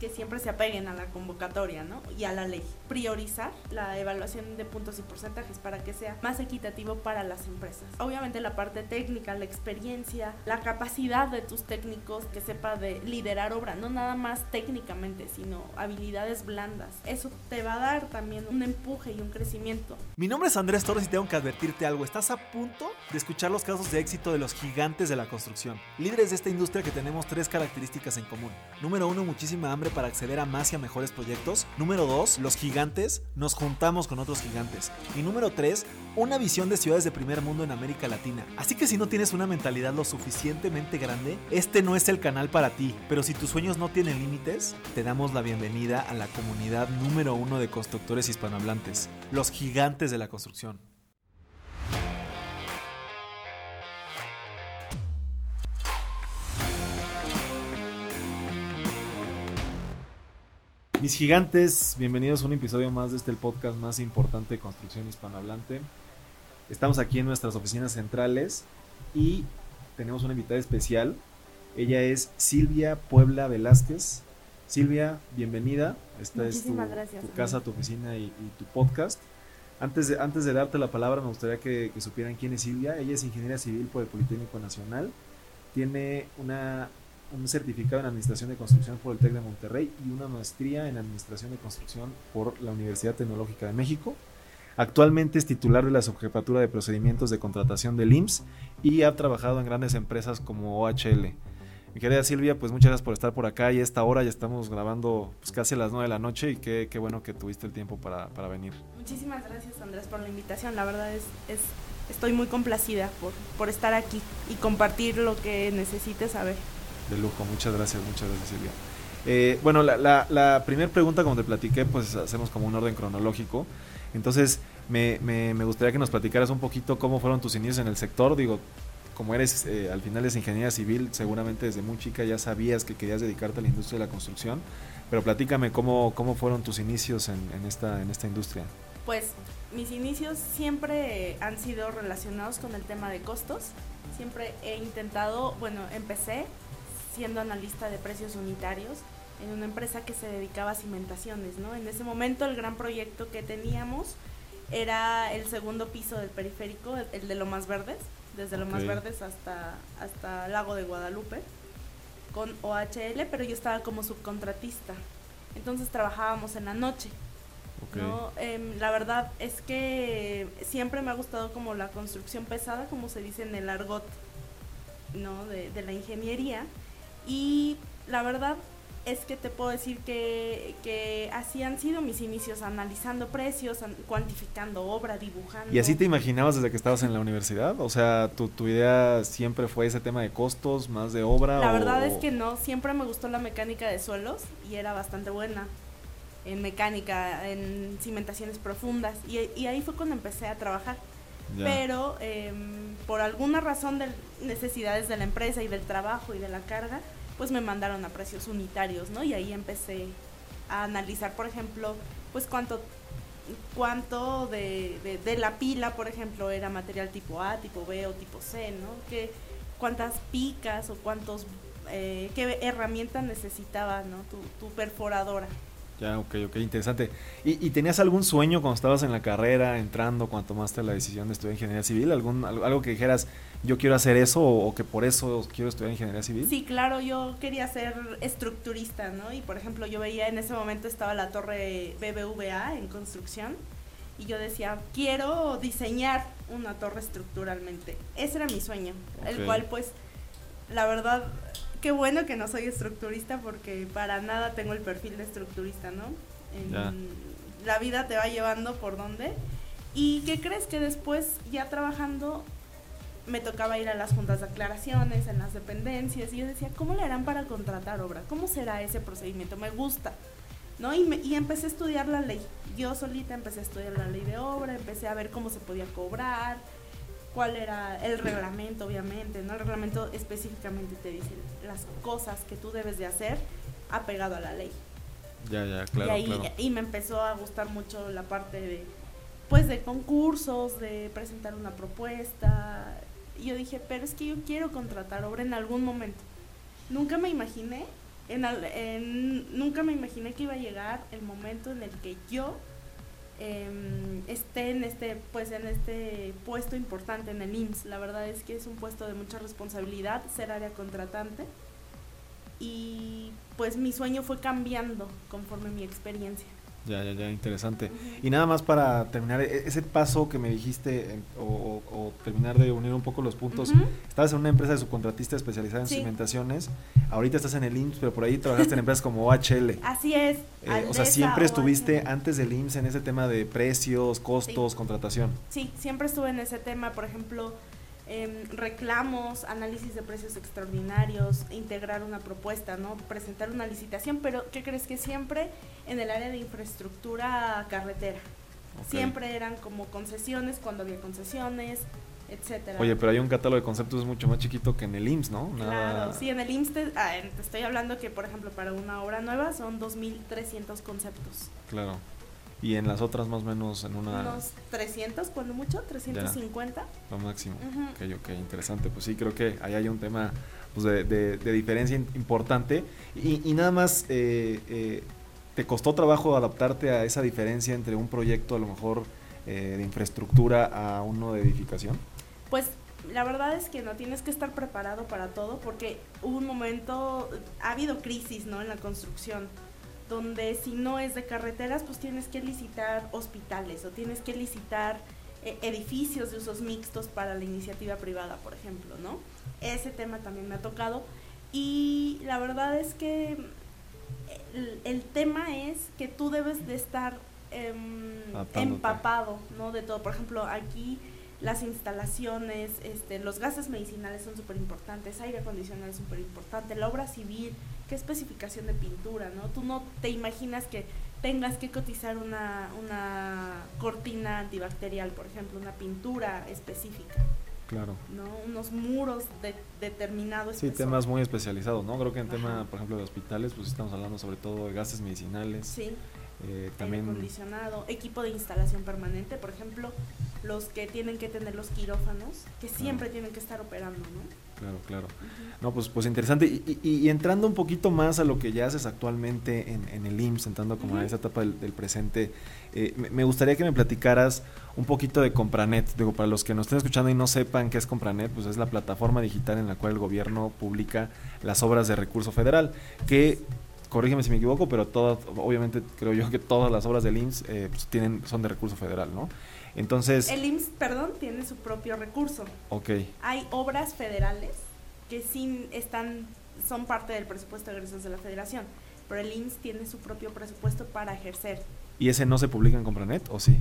que siempre se apeguen a la convocatoria, ¿no? Y a la ley. Priorizar la evaluación de puntos y porcentajes para que sea más equitativo para las empresas. Obviamente la parte técnica, la experiencia, la capacidad de tus técnicos que sepa de liderar obra, no nada más técnicamente, sino habilidades blandas. Eso te va a dar también un empuje y un crecimiento. Mi nombre es Andrés Torres y tengo que advertirte algo. Estás a punto de escuchar los casos de éxito de los gigantes de la construcción. Líderes de esta industria que tenemos tres características en común. Número uno, muchísima hambre para acceder a más y a mejores proyectos. Número 2, los gigantes, nos juntamos con otros gigantes. Y número 3, una visión de ciudades de primer mundo en América Latina. Así que si no tienes una mentalidad lo suficientemente grande, este no es el canal para ti. Pero si tus sueños no tienen límites, te damos la bienvenida a la comunidad número uno de constructores hispanohablantes, los gigantes de la construcción. Mis gigantes, bienvenidos a un episodio más de este el podcast más importante de construcción hispanohablante. Estamos aquí en nuestras oficinas centrales y tenemos una invitada especial. Ella es Silvia Puebla Velázquez. Silvia, bienvenida. Esta es tu, gracias, tu casa, tu oficina y, y, tu podcast. Antes de, antes de darte la palabra, me gustaría que, que supieran quién es Silvia. Ella es ingeniera civil por el Politécnico Nacional. Tiene una un certificado en Administración de Construcción por el TEC de Monterrey y una maestría en Administración de Construcción por la Universidad Tecnológica de México. Actualmente es titular de la Subjefatura de Procedimientos de Contratación del IMSS y ha trabajado en grandes empresas como OHL. Mi querida Silvia, pues muchas gracias por estar por acá y a esta hora ya estamos grabando pues, casi a las 9 de la noche y qué, qué bueno que tuviste el tiempo para, para, venir. Muchísimas gracias Andrés por la invitación, la verdad es, es estoy muy complacida por, por estar aquí y compartir lo que necesites saber. De lujo, muchas gracias, muchas gracias Silvia. Eh, bueno, la, la, la primera pregunta, como te platiqué, pues hacemos como un orden cronológico. Entonces, me, me, me, gustaría que nos platicaras un poquito cómo fueron tus inicios en el sector. Digo, como eres, eh, al final es ingeniera civil, seguramente desde muy chica ya sabías que querías dedicarte a la industria de la construcción. Pero platícame cómo, cómo fueron tus inicios en, en, esta, en esta industria. Pues mis inicios siempre han sido relacionados con el tema de costos. Siempre he intentado, bueno, empecé siendo analista de precios unitarios en una empresa que se dedicaba a cimentaciones, ¿no? En ese momento el gran proyecto que teníamos era el segundo piso del periférico, el de Lomas Verdes, desde Lomas okay. Verdes hasta, hasta Lago de Guadalupe, con OHL, pero yo estaba como subcontratista. Entonces trabajábamos en la noche. Okay. ¿no? Eh, la verdad es que siempre me ha gustado como la construcción pesada, como se dice en el argot ¿no? de, de la ingeniería. Y la verdad es que te puedo decir que, que, así han sido mis inicios, analizando precios, an cuantificando obra, dibujando. ¿Y así te imaginabas desde que estabas en la universidad? O sea, ¿tu, tu idea siempre fue ese tema de costos, más de obra? La o, verdad es que no, siempre me gustó la mecánica de suelos y era bastante buena en mecánica, en cimentaciones profundas. Y, y ahí fue cuando empecé a trabajar. Pero eh, por alguna razón de necesidades de la empresa y del trabajo y de la carga, pues me mandaron a precios unitarios, ¿no? Y ahí empecé a analizar, por ejemplo, pues cuánto cuánto de, de, de, la pila, por ejemplo, era material tipo A, tipo B o tipo C, ¿no? Que, cuántas picas o cuántos, eh, qué herramienta necesitaba, ¿no? Tu, tu perforadora. Ya, ok, ok, interesante. ¿Y, ¿Y, tenías algún sueño cuando estabas en la carrera, entrando, cuando tomaste la decisión de estudiar ingeniería civil? ¿Algún, algo que dijeras, yo quiero hacer eso o, o, que por eso quiero estudiar ingeniería civil? Sí, claro, yo quería ser estructurista, ¿no? Y por ejemplo, yo veía en ese momento estaba la torre BBVA en construcción y yo decía, quiero diseñar una torre estructuralmente. Ese era mi sueño, okay. el cual pues, la verdad, qué bueno que no soy estructurista porque para nada tengo el perfil de estructurista, ¿no? En. La vida te va llevando por donde. ¿Y qué crees que después, ya trabajando, me tocaba ir a las juntas de aclaraciones, en las dependencias, y yo decía, ¿cómo le harán para contratar obra? ¿Cómo será ese procedimiento? Me gusta. ¿No? Y, me, y empecé a estudiar la ley. Yo solita empecé a estudiar la ley de obra, empecé a ver cómo se podía cobrar, cuál era el reglamento, obviamente, ¿no? El reglamento específicamente te dice las cosas que tú debes de hacer apegado a la ley. Ya, ya, claro. Y ahí claro. y me empezó a gustar mucho la parte de pues de concursos, de presentar una propuesta. Y yo dije, pero es que yo quiero contratar obra en algún momento. Nunca me imaginé en, nunca me imaginé que iba a llegar el momento en el que yo em, esté en este, pues en este puesto importante en el IMSS. La verdad es que es un puesto de mucha responsabilidad, ser área contratante. Y pues mi sueño fue cambiando conforme mi experiencia. Ya, ya, ya, interesante. Y nada más para terminar, e-, ese paso que me dijiste, o, terminar de unir un poco los puntos, estabas en una empresa de subcontratista especializada en cimentaciones, ahorita estás en el IMSS, pero por ahí trabajaste en empresas como OHL. Así es. Eh, o sea, siempre estuviste antes del IMSS en ese tema de precios, costos, contratación. Sí, siempre estuve en ese tema, por ejemplo, Em, reclamos, análisis de precios extraordinarios, integrar una propuesta, ¿no? Presentar una licitación, pero ¿qué crees que siempre en el área de infraestructura carretera? Siempre eran como concesiones cuando había concesiones, etcétera. Oye, pero hay un catálogo de conceptos mucho más chiquito que en el IMSS, ¿no? Claro, sí, en el IMSS te, ah, te estoy hablando que, por ejemplo, para una obra nueva son 2.300 conceptos. Claro. Y en las otras más o menos en una... Unos 300, cuando mucho, 350. lo máximo. Ok, ok, interesante. Pues sí, creo que ahí hay un tema pues, de, de, diferencia importante. Y, nada más, eh, eh, ¿te costó trabajo adaptarte a esa diferencia entre un proyecto a lo mejor eh, de infraestructura a uno de edificación? Pues la verdad es que no tienes que estar preparado para todo porque hubo un momento, ha habido crisis ¿no? en la construcción donde si no es de carreteras, pues tienes que licitar hospitales o tienes que licitar eh, edificios de usos mixtos para la iniciativa privada, por ejemplo, ¿no? Ese tema también me ha tocado y la verdad es que el, tema es que tú debes de estar em, empapado, ¿no? De todo. Por ejemplo, aquí las instalaciones, este, los gases medicinales son súper importantes, aire acondicionado es súper importante, la obra civil, qué especificación de pintura, ¿no? Tú no te imaginas que tengas que cotizar una, una cortina antibacterial, por ejemplo, una pintura específica. Claro. ¿no? Unos muros de, determinados. Sí, temas muy especializados, ¿no? Creo que en tema, por ejemplo, de hospitales, pues estamos hablando sobre todo de gases medicinales. Sí. Eh, también acondicionado, equipo de instalación permanente, por ejemplo, los que tienen que tener los quirófanos, que siempre tienen que estar operando, ¿no? Claro, claro. No, pues, pues interesante. Y, entrando un poquito más a lo que ya haces actualmente en, el IMSS, entrando como a esa etapa del, presente, eh, me, gustaría que me platicaras un poquito de Compranet. Digo, para los que nos estén escuchando y no sepan qué es Compranet, pues es la plataforma digital en la cual el gobierno publica las obras de recurso federal, que corrígeme si me equivoco, pero todas, obviamente creo yo que todas las obras del IMSS eh, pues tienen, son de recurso federal, ¿no? Entonces... El IMSS, perdón, tiene su propio recurso. Ok. Hay obras federales que sí están, son parte del presupuesto de egresos de la federación, pero el IMSS tiene su propio presupuesto para ejercer. ¿Y ese no se publica en Compranet o sí?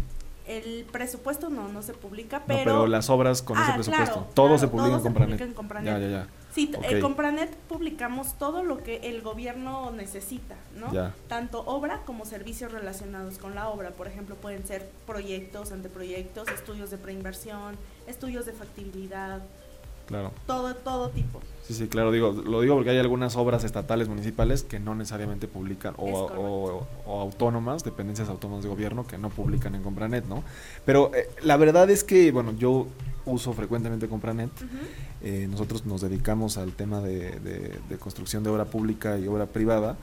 El presupuesto no, no se publica, pero... pero las obras con ese ah, presupuesto, todo se publica en Compranet. en Compranet. Ya, ya, ya. Sí, en Compranet publicamos todo lo que el gobierno necesita, ¿no? Tanto obra como servicios relacionados con la obra. Por ejemplo, pueden ser proyectos, anteproyectos, estudios de preinversión, estudios de factibilidad. Claro. Todo, todo tipo. Sí, sí, claro, digo, lo digo porque hay algunas obras estatales, municipales que no necesariamente publican, o, autónomas, dependencias autónomas de gobierno que no publican en Compranet, ¿no? Pero eh, la verdad es que, bueno, yo uso frecuentemente Compranet. Eh, nosotros nos dedicamos al tema de, construcción de obra pública y obra privada,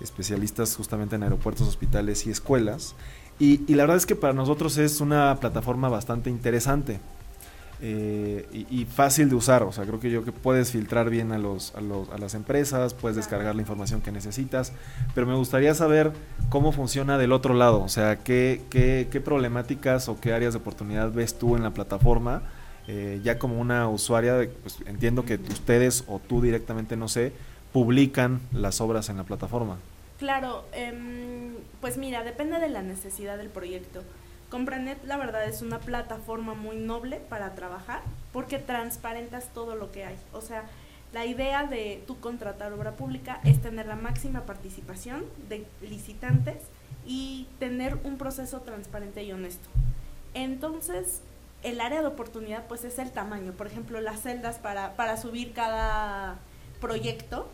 especialistas justamente en aeropuertos, hospitales y escuelas. Y, y la verdad es que para nosotros es una plataforma bastante interesante. Eh, y, fácil de usar. O sea, creo que yo que puedes filtrar bien a, los, a, los, a las empresas, puedes descargar la información que necesitas, pero me gustaría saber cómo funciona del otro lado. O sea, qué, qué, qué problemáticas o qué áreas de oportunidad ves tú en la plataforma. Eh, ya como una usuaria, pues, entiendo que ustedes o tú directamente, no sé, publican las obras en la plataforma. Claro, em, pues mira, depende de la necesidad del proyecto. Compranet la verdad es una plataforma muy noble para trabajar porque transparentas todo lo que hay. O sea, la idea de tu contratar obra pública es tener la máxima participación de licitantes y tener un proceso transparente y honesto. Entonces, el área de oportunidad pues es el tamaño. Por ejemplo, las celdas para, para subir cada proyecto,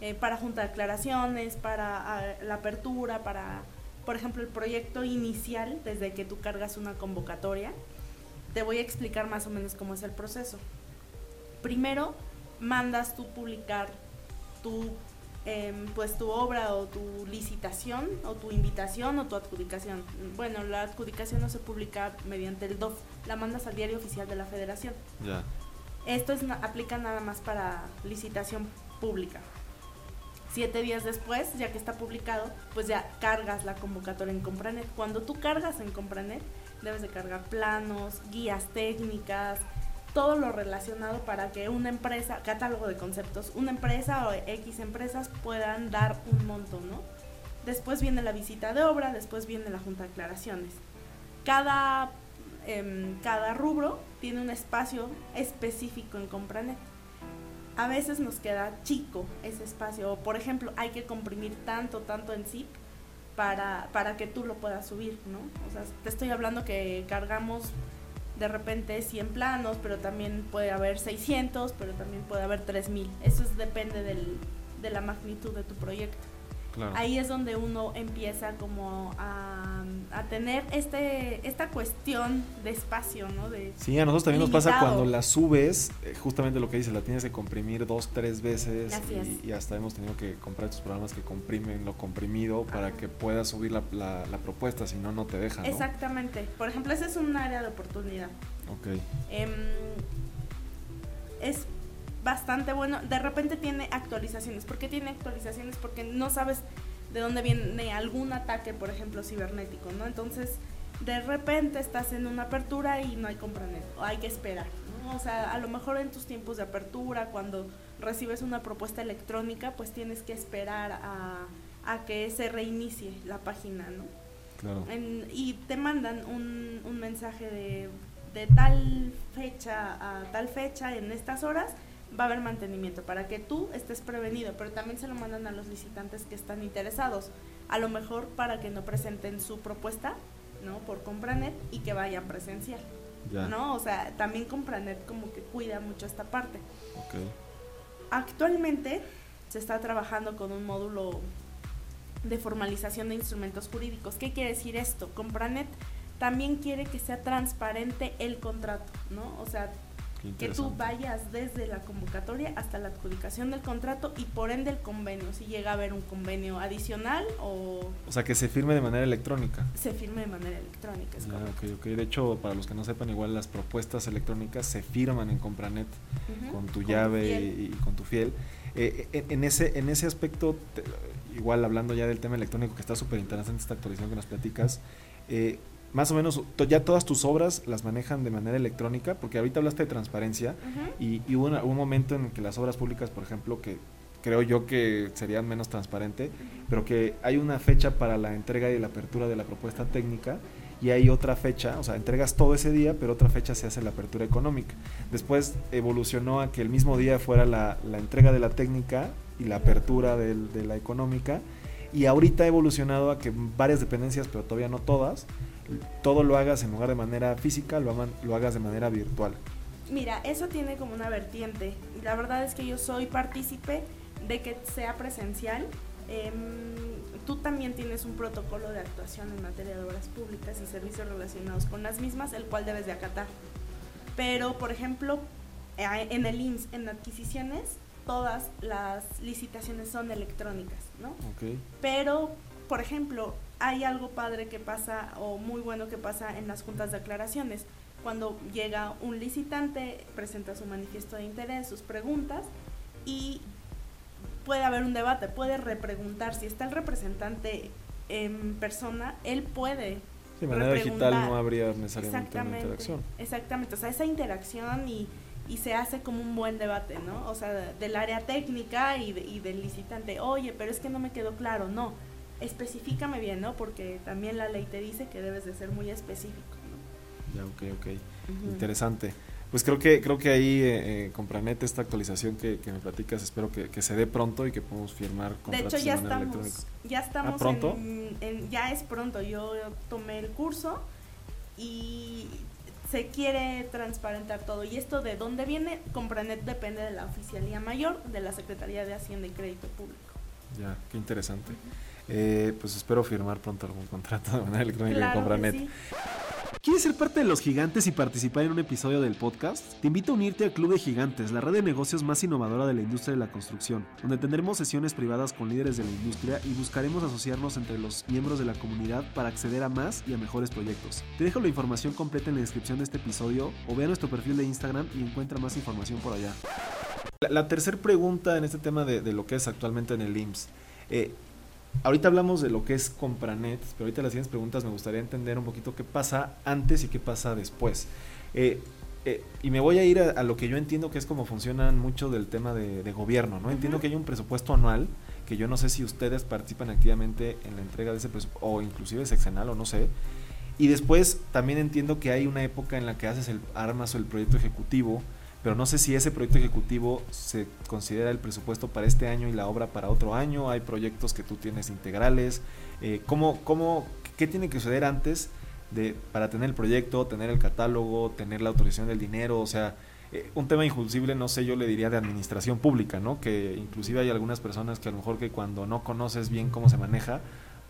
eh, para juntar declaraciones, para ah, la apertura, para por ejemplo, el proyecto inicial, desde que tú cargas una convocatoria, te voy a explicar más o menos cómo es el proceso. Primero, mandas tú publicar tu em, pues tu obra o tu licitación o tu invitación o tu adjudicación. Bueno, la adjudicación no se publica mediante el DOF, la mandas al diario oficial de la federación. Ya. Esto es, aplica nada más para licitación pública. Siete días después, ya que está publicado, pues ya cargas la convocatoria en Compranet. Cuando tú cargas en Compranet, debes de cargar planos, guías técnicas, todo lo relacionado para que una empresa, catálogo de conceptos, una empresa o X empresas puedan dar un monto, ¿no? Después viene la visita de obra, después viene la junta de aclaraciones. Cada, em, cada rubro tiene un espacio específico en Compranet. A veces nos queda chico ese espacio, o por ejemplo, hay que comprimir tanto, tanto en zip para, para que tú lo puedas subir, ¿no? O sea, te estoy hablando que cargamos de repente 100 planos, pero también puede haber 600, pero también puede haber 3000. Eso es, depende del, de la magnitud de tu proyecto. Ahí es donde uno empieza como a, a, tener este esta cuestión de espacio, ¿no? De sí, a nosotros también nos pasa cuando la subes, eh, justamente lo que dices, la tienes que comprimir dos, tres veces y, hasta hemos tenido que comprar estos programas que comprimen lo comprimido para que puedas subir la, la, propuesta, si no, no te dejan. Exactamente. Por ejemplo, ese es un área de oportunidad. Ok. Em, es bastante bueno. De repente tiene actualizaciones. ¿Por qué tiene actualizaciones? Porque no sabes de dónde viene algún ataque, por ejemplo, cibernético, ¿no? Entonces, de repente estás en una apertura y no hay compranet, o hay que esperar, ¿no? O sea, a lo mejor en tus tiempos de apertura, cuando recibes una propuesta electrónica, pues tienes que esperar a, a que se reinicie la página, ¿no? Claro. y te mandan un, un mensaje de, de tal fecha a tal fecha en estas horas va a haber mantenimiento para que tú estés prevenido, pero también se lo mandan a los licitantes que están interesados, a lo mejor para que no presenten su propuesta, ¿no? Por Compranet y que vayan presencial. ¿No? O sea, también Compranet como que cuida mucho esta parte. Actualmente se está trabajando con un módulo de formalización de instrumentos jurídicos. ¿Qué quiere decir esto? Compranet también quiere que sea transparente el contrato, ¿no? O sea, que tú vayas desde la convocatoria hasta la adjudicación del contrato y por ende el convenio, si llega a haber un convenio adicional o... O sea, que se firme de manera electrónica. Se firme de manera electrónica, es ah, De hecho, para los que no sepan, igual las propuestas electrónicas se firman en Compranet con tu llave y, con tu fiel. Eh, eh, en, ese, en ese aspecto, igual hablando ya del tema electrónico, que está súper interesante esta actualización que nos platicas, eh, más o menos ya todas tus obras las manejan de manera electrónica, porque ahorita hablaste de transparencia y, hubo un momento en que las obras públicas, por ejemplo, que creo yo que serían menos transparente, pero que hay una fecha para la entrega y la apertura de la propuesta técnica y hay otra fecha, o sea, entregas todo ese día, pero otra fecha se hace la apertura económica. Después evolucionó a que el mismo día fuera la, entrega de la técnica y la apertura de la económica, y ahorita ha evolucionado a que varias dependencias, pero todavía no todas, todo lo hagas en lugar de manera física, lo, lo hagas de manera virtual. Mira, eso tiene como una vertiente. La verdad es que yo soy partícipe de que sea presencial. Em, tú también tienes un protocolo de actuación en materia de obras públicas y servicios relacionados con las mismas, el cual debes de acatar. Pero, por ejemplo, eh, en el IMSS, en adquisiciones, todas las licitaciones son electrónicas, ¿no? Okay. Pero, por ejemplo, hay algo padre que pasa o muy bueno que pasa en las juntas de aclaraciones. Cuando llega un licitante, presenta su manifiesto de interés, sus preguntas y puede haber un debate, puede repreguntar. Si está el representante en persona, él puede. De manera digital no habría necesariamente una interacción. Exactamente, o sea, esa interacción y, y, se hace como un buen debate, ¿no? O sea, del área técnica y, y del licitante, oye, pero es que no me quedó claro, no especifícame bien, ¿no? Porque también la ley te dice que debes de ser muy específico, ¿no? Ya, ok, ok. Interesante. Pues creo que creo que ahí eh, eh Compranet, esta actualización que, me platicas, espero que, se dé pronto y que podamos firmar contratos de, hecho, ya estamos, Ya estamos ¿Ah, pronto? En, ya es pronto. Yo tomé el curso y se quiere transparentar todo. ¿Y esto de dónde viene? Compranet depende de la Oficialía Mayor de la Secretaría de Hacienda y Crédito Público. Ya, qué interesante. Eh, pues espero firmar pronto algún contrato de manera electrónica con Compranet. ¿Quieres ser parte de los gigantes y participar en un episodio del podcast? Te invito a unirte al Club de Gigantes, la red de negocios más innovadora de la industria de la construcción, donde tendremos sesiones privadas con líderes de la industria y buscaremos asociarnos entre los miembros de la comunidad para acceder a más y a mejores proyectos. Te dejo la información completa en la descripción de este episodio o ve a nuestro perfil de Instagram y encuentra más información por allá. La, tercera pregunta en este tema de, lo que es actualmente en el IMSS. Eh, ahorita hablamos de lo que es Compranet, pero ahorita las siguientes preguntas me gustaría entender un poquito qué pasa antes y qué pasa después. Eh, eh, y me voy a ir a, lo que yo entiendo que es como funcionan mucho del tema de, gobierno, ¿no? Entiendo que hay un presupuesto anual, que yo no sé si ustedes participan activamente en la entrega de ese presupuesto, o inclusive sexenal, o no sé. Y después también entiendo que hay una época en la que haces el armas o el proyecto ejecutivo, pero no sé si ese proyecto ejecutivo se considera el presupuesto para este año y la obra para otro año, hay proyectos que tú tienes integrales, eh, ¿cómo, cómo, ¿qué tiene que suceder antes de, para tener el proyecto, tener el catálogo, tener la autorización del dinero? O sea, eh, un tema injungible, no sé, yo le diría de administración pública, ¿no? Que inclusive hay algunas personas que a lo mejor que cuando no conoces bien cómo se maneja,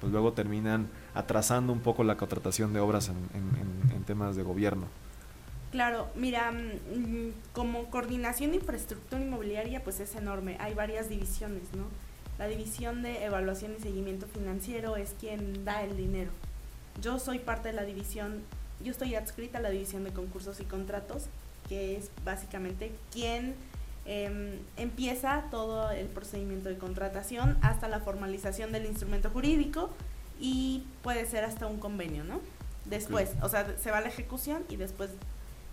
pues luego terminan atrasando un poco la contratación de obras en temas de gobierno. Claro, mira, mm, como coordinación de infraestructura inmobiliaria, pues es enorme. Hay varias divisiones, ¿no? La división de evaluación y seguimiento financiero es quien da el dinero. Yo soy parte de la división, yo estoy adscrita a la división de concursos y contratos, que es básicamente quien em, empieza todo el procedimiento de contratación hasta la formalización del instrumento jurídico y puede ser hasta un convenio, ¿no? Después, o sea, se va a la ejecución y después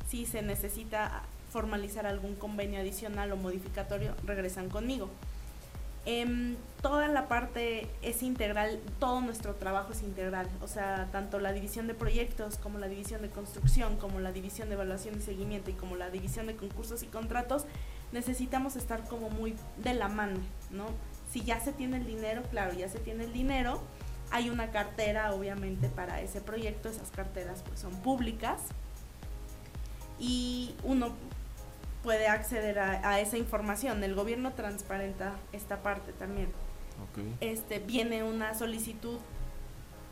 si se necesita formalizar algún convenio adicional o modificatorio, regresan conmigo. Em, toda la parte es integral, todo nuestro trabajo es integral, o sea, tanto la división de proyectos como la división de construcción, como la división de evaluación y seguimiento y como la división de concursos y contratos, necesitamos estar como muy de la mano, ¿no? Si ya se tiene el dinero, claro, ya se tiene el dinero, hay una cartera obviamente para ese proyecto, esas carteras pues son públicas, y uno puede acceder a, esa información. El gobierno transparenta esta parte también. Este, viene una solicitud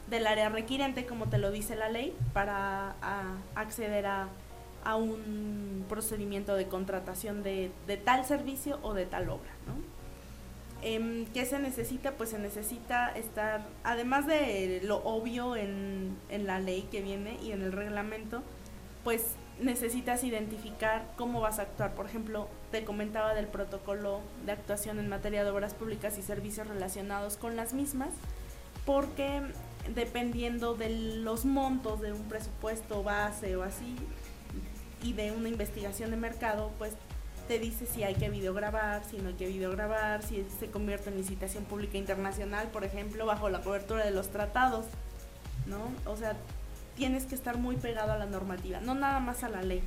del área requirente, como te lo dice la ley, para acceder a, un procedimiento de contratación de, tal servicio o de tal obra. ¿no? Em, ¿Qué se necesita? Pues se necesita estar, además de lo obvio en, en la ley que viene y en el reglamento, pues necesitas identificar cómo vas a actuar. Por ejemplo, te comentaba del protocolo de actuación en materia de obras públicas y servicios relacionados con las mismas, porque dependiendo de los montos de un presupuesto base o así y de una investigación de mercado, pues te dice si hay que videograbar, si no hay que videograbar, si se convierte en licitación pública internacional, por ejemplo, bajo la cobertura de los tratados, ¿no? O sea, tienes que estar muy pegado a la normativa, no nada más a la ley,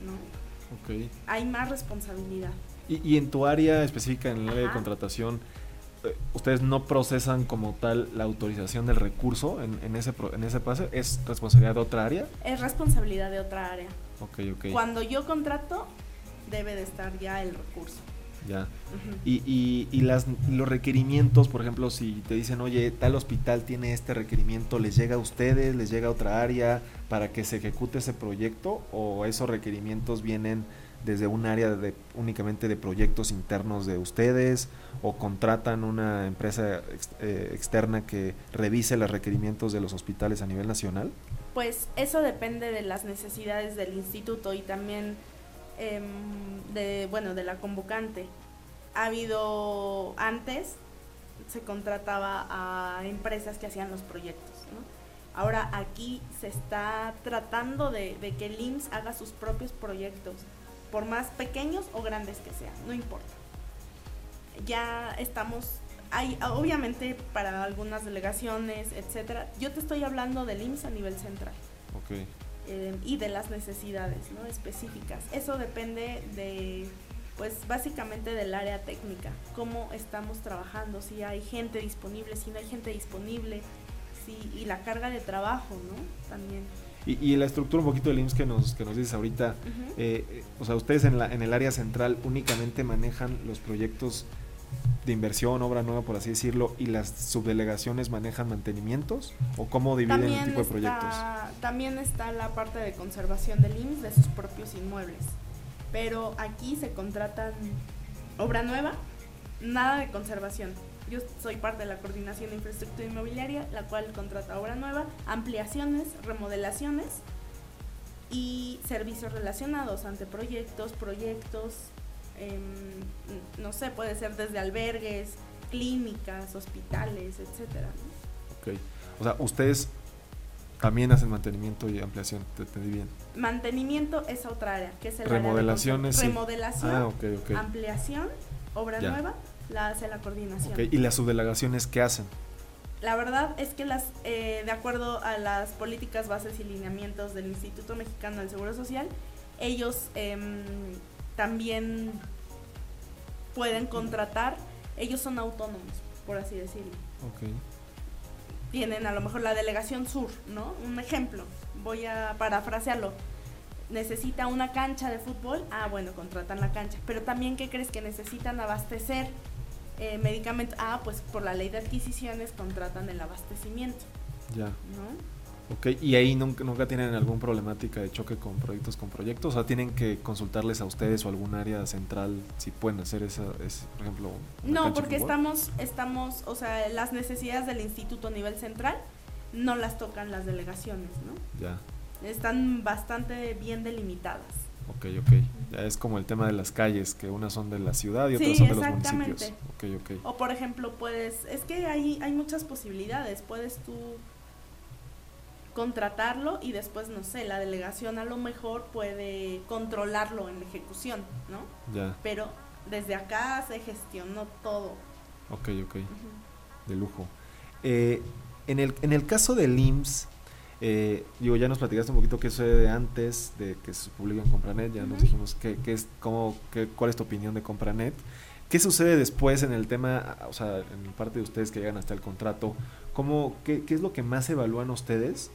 ¿no? Okay. Hay más responsabilidad. Y, en tu área específica, en el área de contratación, eh, ustedes no procesan como tal la autorización del recurso en, en, ese, en ese paso, ¿es responsabilidad de otra área? Es responsabilidad de otra área. Ok, ok. Cuando yo contrato, debe de estar ya el recurso. Ya. y, y, las, los requerimientos, por ejemplo, si te dicen, oye, tal hospital tiene este requerimiento, ¿les llega a ustedes, les llega a otra área para que se ejecute ese proyecto? ¿O esos requerimientos vienen desde un área de, únicamente de proyectos internos de ustedes? ¿O contratan una empresa eh, externa que revise los requerimientos de los hospitales a nivel nacional? Pues eso depende de las necesidades del instituto y también Em, de, bueno, de la convocante. Ha habido antes, se contrataba a empresas que hacían los proyectos. Ahora aquí se está tratando de, que el IMSS haga sus propios proyectos, por más pequeños o grandes que sean, no importa. Ya estamos, hay obviamente para algunas delegaciones, etcétera. Yo te estoy hablando del IMSS a nivel central. Okay. Eh, y de las necesidades ¿no? específicas. Eso depende de, pues básicamente del área técnica, cómo estamos trabajando, si hay gente disponible, si no hay gente disponible, si, y la carga de trabajo, ¿no? También. Y, y, la estructura un poquito del IMSS que nos, que nos dices ahorita, eh, o sea, ustedes en, la, en el área central únicamente manejan los proyectos de inversión, obra nueva, por así decirlo, y las subdelegaciones manejan mantenimientos? ¿O cómo dividen el tipo de proyectos? También está la parte de conservación del IMSS de sus propios inmuebles. Pero aquí se contratan obra nueva, nada de conservación. Yo soy parte de la coordinación de infraestructura inmobiliaria, la cual contrata obra nueva, ampliaciones, remodelaciones y servicios relacionados ante proyectos, em, no sé, puede ser desde albergues, clínicas, hospitales, etcétera. Ok. O sea, ustedes también hacen mantenimiento y ampliación, te entendí bien. Mantenimiento es otra área, que es el Remodelaciones. Área de remodelación, ah, ampliación, obra nueva, la hace la coordinación. ¿Y las subdelegaciones qué hacen? La verdad es que las, eh, de acuerdo a las políticas, bases y lineamientos del Instituto Mexicano del Seguro Social, ellos em, también pueden contratar, ellos son autónomos, por así decirlo. Okay. Tienen a lo mejor la delegación sur, ¿no? Un ejemplo, voy a parafrasearlo. Necesita una cancha de fútbol, ah, bueno, contratan la cancha. Pero también, ¿qué crees que necesitan abastecer eh, medicamentos, ah, pues por la ley de adquisiciones contratan el abastecimiento. Ya. ¿No? Ok, y ahí nunca, nunca tienen alguna problemática de choque con proyectos con proyectos, o sea, tienen que consultarles a ustedes o algún área central si pueden hacer esa, por ejemplo. No, porque estamos, estamos, o sea, las necesidades del instituto a nivel central no las tocan las delegaciones, ¿no? Ya. Están bastante bien delimitadas. Ok, ok. Ya es como el tema de las calles, que unas son de la ciudad y otras son de los municipios. Okay, okay. O por ejemplo, puedes, es que hay, hay muchas posibilidades. Puedes tú contratarlo y después, no sé, la delegación a lo mejor puede controlarlo en ejecución, ¿no? Ya. Pero desde acá se gestionó todo. Ok, ok. De lujo. Eh, en, el, en el caso del IMSS, eh, digo, ya nos platicaste un poquito qué sucede antes de que se publique en Compranet, ya nos dijimos qué, qué es, cómo, qué, cuál es tu opinión de Compranet. ¿Qué sucede después en el tema, o sea, en parte de ustedes que llegan hasta el contrato? ¿Cómo, qué, qué es lo que más evalúan ustedes,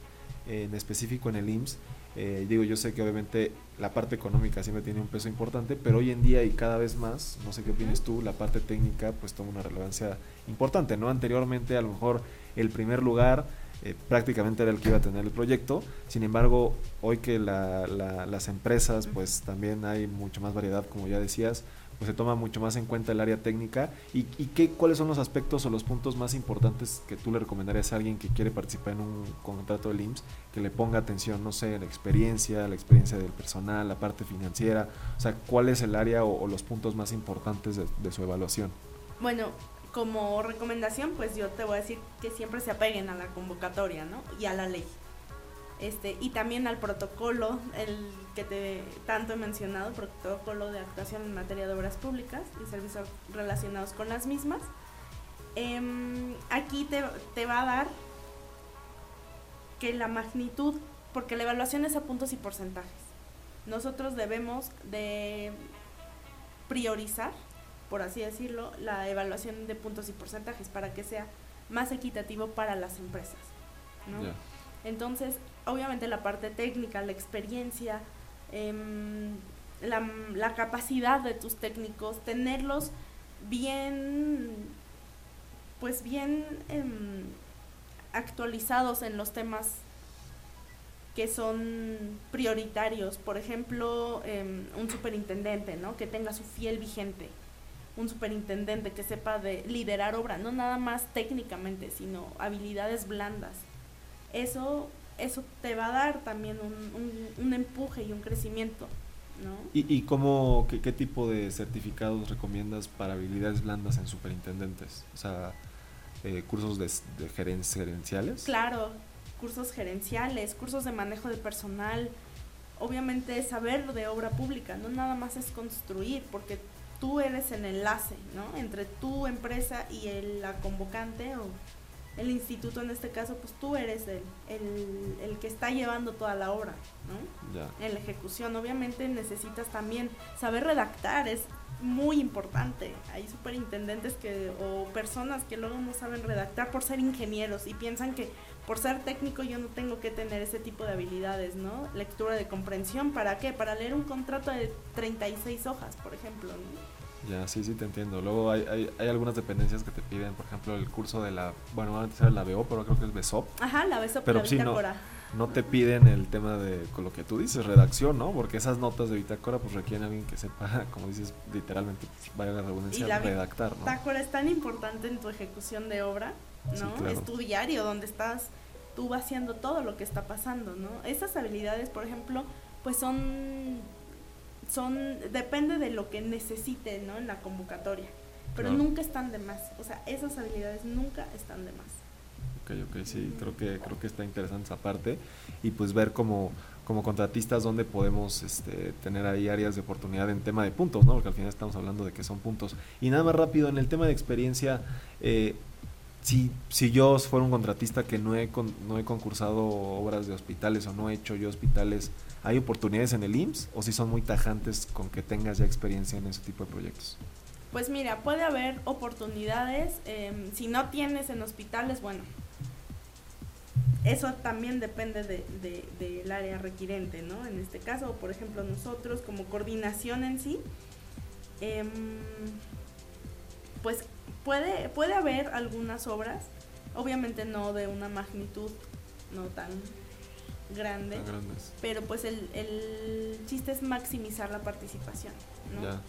en específico en el IMSS? Eh, digo, yo sé que obviamente la parte económica siempre tiene un peso importante, pero hoy en día y cada vez más, no sé qué opinas tú, la parte técnica pues toma una relevancia importante, ¿no? Anteriormente a lo mejor el primer lugar eh, prácticamente era el que iba a tener el proyecto. Sin embargo, hoy que las empresas, pues también hay mucho más variedad, como ya decías, pues se toma mucho más en cuenta el área técnica. ¿Y, qué, cuáles son los aspectos o los puntos más importantes que tú le recomendarías a alguien que quiere participar en un contrato del IMSS? Que le ponga atención, no sé, la experiencia, la experiencia del personal, la parte financiera. O sea, ¿cuál es el área o, los puntos más importantes de, de su evaluación? Bueno, como recomendación, pues yo te voy a decir que siempre se apeguen a la convocatoria, ¿no? Y a la ley. Este, y también al protocolo, el que te tanto he mencionado, protocolo de actuación en materia de obras públicas y servicios relacionados con las mismas. Em, aquí te, te va a dar que la magnitud, porque la evaluación es a puntos y porcentajes. Nosotros debemos de priorizar por así decirlo, la evaluación de puntos y porcentajes para que sea más equitativo para las empresas. Entonces, obviamente la parte técnica, la experiencia, em, la, capacidad de tus técnicos, tenerlos bien, pues bien em, actualizados en los temas que son prioritarios. Por ejemplo, em, un superintendente, ¿no? Que tenga su fiel vigente un superintendente que sepa de liderar obra, no nada más técnicamente, sino habilidades blandas. Eso, eso te va a dar también un, un, empuje y un crecimiento. ¿no? ¿Y, y cómo, qué, tipo de certificados recomiendas para habilidades blandas en superintendentes? O sea, eh, cursos de, de gerenciales. Claro, cursos gerenciales, cursos de manejo de personal, obviamente saber de obra pública, no nada más es construir, porque tú eres el enlace, ¿no? Entre tu empresa y el, la convocante o el instituto en este caso, pues tú eres el, el, que está llevando toda la obra, ¿no? En la ejecución, obviamente necesitas también saber redactar, es muy importante. Hay superintendentes que o personas que luego no saben redactar por ser ingenieros y piensan que por ser técnico yo no tengo que tener ese tipo de habilidades, ¿no? Lectura de comprensión, ¿para qué? Para leer un contrato de 36 hojas, por ejemplo, ¿no? Ya, sí, sí, te entiendo. Luego hay, hay, hay, algunas dependencias que te piden, por ejemplo, el curso de la, bueno, antes era la BO, pero creo que es BESOP. Ajá, la BESOP, pero la sí, no, no te piden el tema de, con lo que tú dices, redacción, ¿no? Porque esas notas de bitácora pues requieren a alguien que sepa, como dices, literalmente, pues, vaya la redundancia, y la redactar, ¿no? bitácora es tan importante en tu ejecución de obra, ¿no? Sí, claro. Es tu diario donde estás tú haciendo todo lo que está pasando, ¿no? Esas habilidades, por ejemplo, pues son son depende de lo que necesite, ¿no? En la convocatoria, pero Claro. nunca están de más. O sea, esas habilidades nunca están de más. Ok, ok, sí, creo que, creo que está interesante esa parte y pues ver como, como contratistas dónde podemos este, tener ahí áreas de oportunidad en tema de puntos, ¿no? Porque al final estamos hablando de que son puntos. Y nada más rápido, en el tema de experiencia, eh, si, si yo fuera un contratista que no he, con- no he concursado obras de hospitales o no he hecho yo hospitales, ¿hay oportunidades en el IMSS o si son muy tajantes con que tengas ya experiencia en ese tipo de proyectos? Pues mira, puede haber oportunidades, em, si no tienes en hospitales, bueno, eso también depende de, de- del área requirente, ¿no? En este caso, por ejemplo, nosotros como coordinación en sí, em, pues puede, puede haber algunas obras, obviamente no de una magnitud no tan grande, Tan grandes. pero pues el, el chiste es maximizar la participación, ¿no? Ya.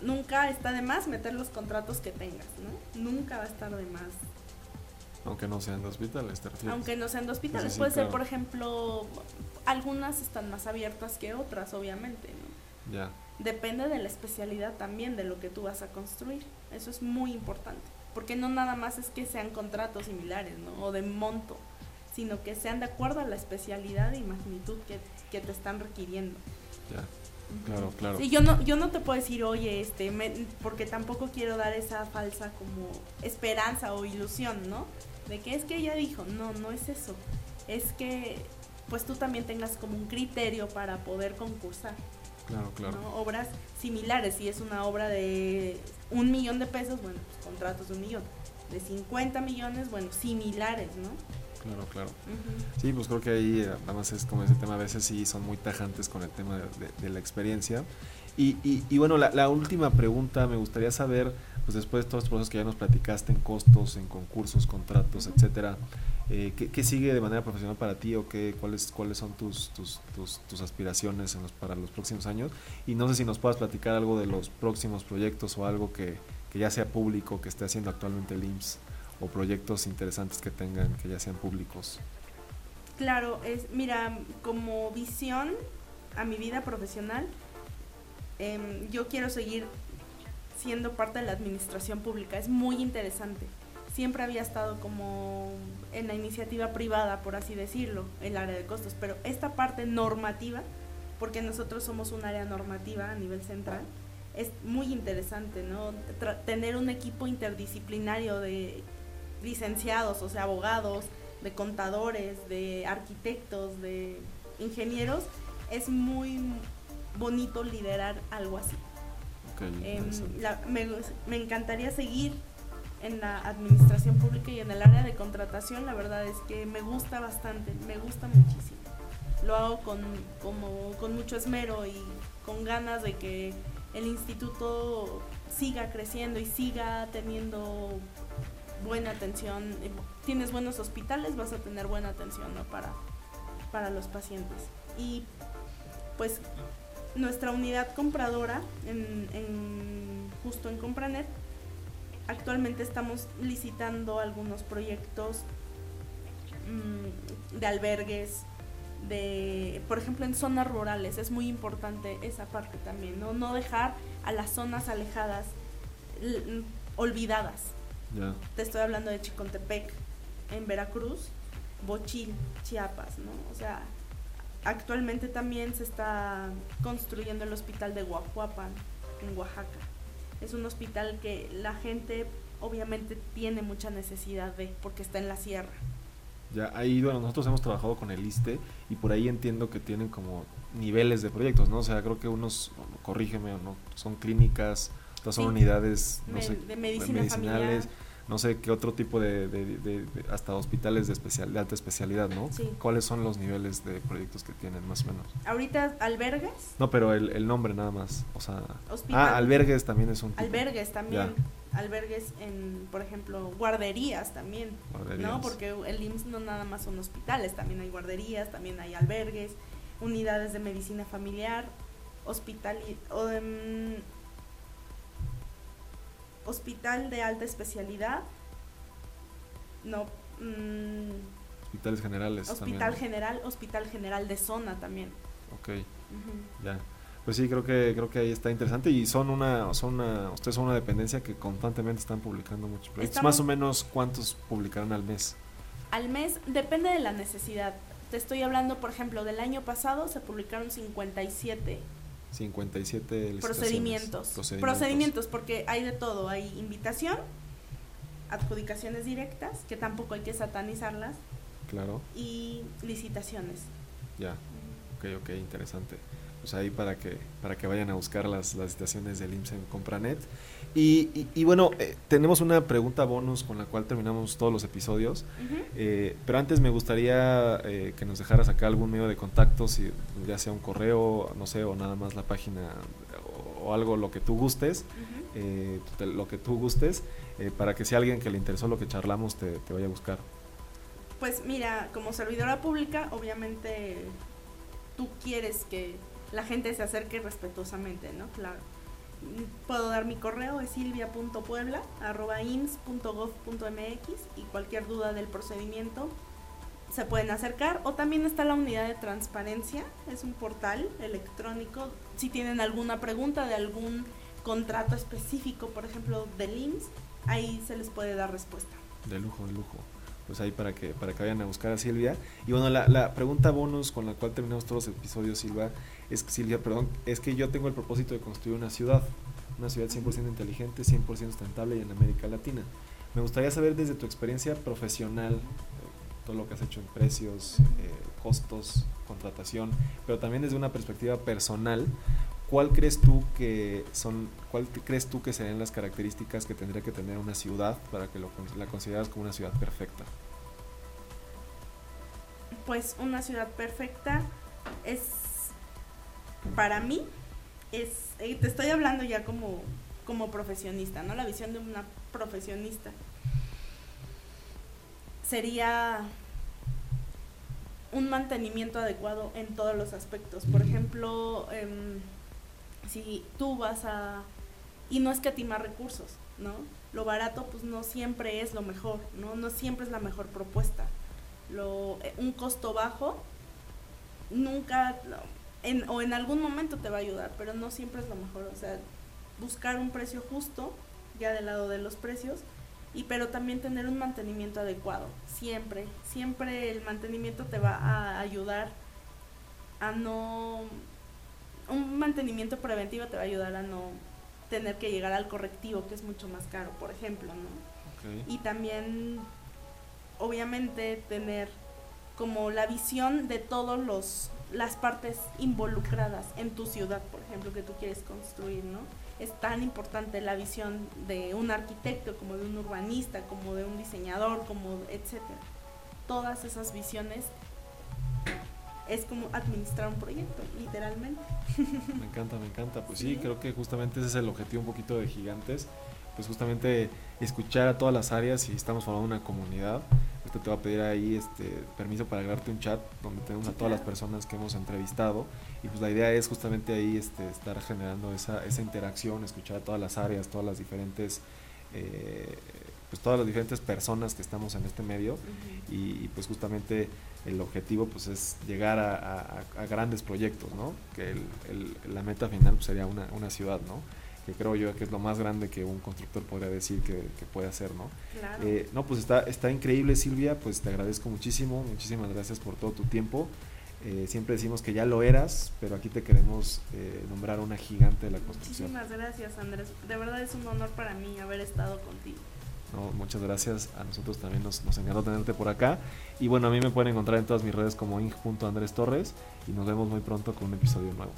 nunca está de más meter los contratos que tengas, ¿no? Nunca va a estar de más. Aunque no sean de hospitales, te refieres. Aunque no sean de hospitales, puede ser, por ejemplo, algunas están más abiertas que otras, obviamente, ¿no? Ya. Depende de la especialidad también de lo que tú vas a construir. Eso es muy importante, porque no nada más es que sean contratos similares, ¿no? O de monto, sino que sean de acuerdo a la especialidad y magnitud que, que te están requiriendo. Ya, claro, claro. Sí, yo no, yo no te puedo decir, oye, este, me- porque tampoco quiero dar esa falsa como esperanza o ilusión, ¿no? De que es que ella dijo, no, no es eso. Es que pues tú también tengas como un criterio para poder concursar, Claro, claro. ¿no? Obras similares, si es una obra de un millón de pesos, bueno, pues contratos de un millón. De 50 millones, bueno, similares, ¿no? Claro, claro. Ujú. Sí, pues creo que ahí eh, además es como ese tema, a veces sí son muy tajantes con el tema de, de- de la experiencia. Y, y, y bueno, la, la última pregunta, me gustaría saber, pues después de todos los procesos que ya nos platicaste en costos, en concursos, contratos, etcétera, eh, ¿qué, qué sigue de manera profesional para ti o qué, cuáles, cuáles son tus, tus, tus, tus aspiraciones en los, para los próximos años? Y no sé si nos puedas platicar algo de los próximos proyectos o algo que, que ya sea público, que esté haciendo actualmente el IMSS, o proyectos interesantes que tengan, que ya sean públicos. Claro, es, mira, como visión a mi vida profesional, em, yo quiero seguir siendo parte de la administración pública. Es muy interesante. Siempre había estado como en la iniciativa privada, por así decirlo, el área de costos, pero esta parte normativa, porque nosotros somos un área normativa a nivel central, es muy interesante, ¿no? Tener un equipo interdisciplinario de licenciados, o sea, abogados, de contadores, de arquitectos, de ingenieros, es muy bonito liderar algo así. Em, la- me, me encantaría seguir en la administración pública y en el área de contratación, la verdad es que me gusta bastante, me gusta muchísimo. Lo hago con, como, con mucho esmero y con ganas de que el instituto siga creciendo y siga teniendo buena atención. Eh, Tienes buenos hospitales, vas a tener buena atención ¿no? para, para los pacientes. Y pues nuestra unidad compradora, en, en- justo en Compranet, actualmente estamos licitando algunos proyectos mm, de albergues, de, por ejemplo, en zonas rurales. Es muy importante esa parte también, no, no dejar a las zonas alejadas l- olvidadas. Te estoy hablando de Chicontepec, en Veracruz, Bochil, Chiapas, ¿no? O sea, actualmente también se está construyendo el hospital de Guajuapan, en Oaxaca. Es un hospital que la gente obviamente tiene mucha necesidad de, porque está en la sierra. ya ahí, bueno, nosotros hemos trabajado con el ISTE y por ahí entiendo que tienen como niveles de proyectos, ¿no? O sea, creo que unos, corrígeme o no, son clínicas, otras son Sí. unidades, no Me- sé, de medicina medicinales, no sé qué otro tipo de, de- de- de- hasta hospitales de, especial, de alta especialidad, ¿no? Sí. ¿Cuáles son los niveles de proyectos que tienen más o menos? Ahorita albergues, No, pero el, el nombre nada más, o sea... Hospital. Ah, albergues también es un tipo. albergues también, albergues en, por ejemplo, guarderías también, Guarderías. ¿no? Porque el IMSS no nada más son hospitales, también hay guarderías, también hay albergues, unidades de medicina familiar, hospital y- em, hospital de alta especialidad, no, mm, Hospitales generales hospital también. general, hospital general de zona también. Ok, ya. Pues sí, creo que creo que ahí está interesante y son una son una ustedes son una dependencia que constantemente están publicando muchos proyectos. Estamos- Más o menos cuántos publicarán al mes. Al mes depende de la necesidad. Te estoy hablando, por ejemplo, del año pasado se publicaron 57 57 licitaciones. procedimientos. Procedimientos, porque hay de todo. Hay invitación, adjudicaciones directas, que tampoco hay que satanizarlas, Claro, y licitaciones. ya. Ok, ok, interesante. Pues ahí para que para que vayan a buscar las, las estaciones del IMSS en Compranet. Y, y, y bueno, eh, tenemos una pregunta bonus con la cual terminamos todos los episodios. Eh, pero antes me gustaría eh, que nos dejaras acá algún medio de contacto, si ya sea un correo, no sé, o nada más la página o, o algo, lo que tú gustes, te- lo que tú gustes, para que si alguien que le interesó lo que charlamos te, te vaya a buscar. Pues mira, como servidora pública, obviamente tú quieres que la gente se acerque respetuosamente, ¿no? Claro. Puedo dar mi correo, es silvia.puebla.ims.gov.mx y cualquier duda del procedimiento se pueden acercar. O también está la unidad de transparencia, es un portal electrónico. Si tienen alguna pregunta de algún contrato específico, por ejemplo, del IMSS, ahí se les puede dar respuesta. De lujo, de lujo. Pues ahí para que, para que vayan a buscar a Silvia. Y bueno, la, la pregunta bonus con la cual terminamos todos los episodios, Silvia, es, Silvia, perdón, es que yo tengo el propósito de construir una ciudad, una ciudad 100% inteligente, 100% sustentable y en América Latina. Me gustaría saber desde tu experiencia profesional, eh, todo lo que has hecho en precios, eh, costos, contratación, pero también desde una perspectiva personal, ¿cuál crees tú que son, cuál crees tú que serían las características que tendría que tener una ciudad para que la consideras como una ciudad perfecta? Pues una ciudad perfecta es, para mí, es, eh, te estoy hablando ya como, como profesionista, ¿no? La visión de una profesionista. Sería un mantenimiento adecuado en todos los aspectos. Por ejemplo, em, si tú vas a... Y no escatimar recursos, ¿no? Lo barato pues no siempre es lo mejor, ¿no? No siempre es la mejor propuesta. Lo, eh, un costo bajo nunca en, o en algún momento te va a ayudar, pero no siempre es lo mejor. O sea, buscar un precio justo, ya del lado de los precios, y pero también tener un mantenimiento adecuado. Siempre, siempre el mantenimiento te va a ayudar a no... Un mantenimiento preventivo te va a ayudar a no tener que llegar al correctivo, que es mucho más caro, por ejemplo, ¿no? Y también obviamente tener como la visión de todos los las partes involucradas en tu ciudad, por ejemplo, que tú quieres construir, ¿no? Es tan importante la visión de un arquitecto, como de un urbanista, como de un diseñador, como etcétera. Todas esas visiones es como administrar un proyecto, literalmente. Me encanta, me encanta. Pues sí, Sí. creo que justamente ese es el objetivo un poquito de Gigantes. Pues justamente escuchar a todas las áreas y estamos formando una comunidad. Este te va a pedir ahí este permiso para grabarte un chat donde tenemos Sí, a todas las personas que hemos entrevistado. Y pues la idea es justamente ahí este, estar generando esa, esa interacción, escuchar a todas las áreas, todas las diferentes, eh, pues todas las diferentes personas que estamos en este medio. Y, y, pues justamente el objetivo pues es llegar a, a- a grandes proyectos, ¿no? Que el- el- la meta final pues, sería una, una ciudad, ¿no? Que creo yo que es lo más grande que un constructor podría decir que, que puede hacer, ¿no? Claro. Eh, no, pues está, está increíble Silvia, pues te agradezco muchísimo, muchísimas gracias por todo tu tiempo. Eh, siempre decimos que ya lo eras, pero aquí te queremos eh, nombrar una gigante de la construcción. Muchísimas gracias, Andrés. De verdad es un honor para mí haber estado contigo. Muchas gracias. A nosotros también nos, nos encantó tenerte por acá. Y bueno, a mí me pueden encontrar en todas mis redes como ing.andrés Torres y nos vemos muy pronto con un episodio nuevo.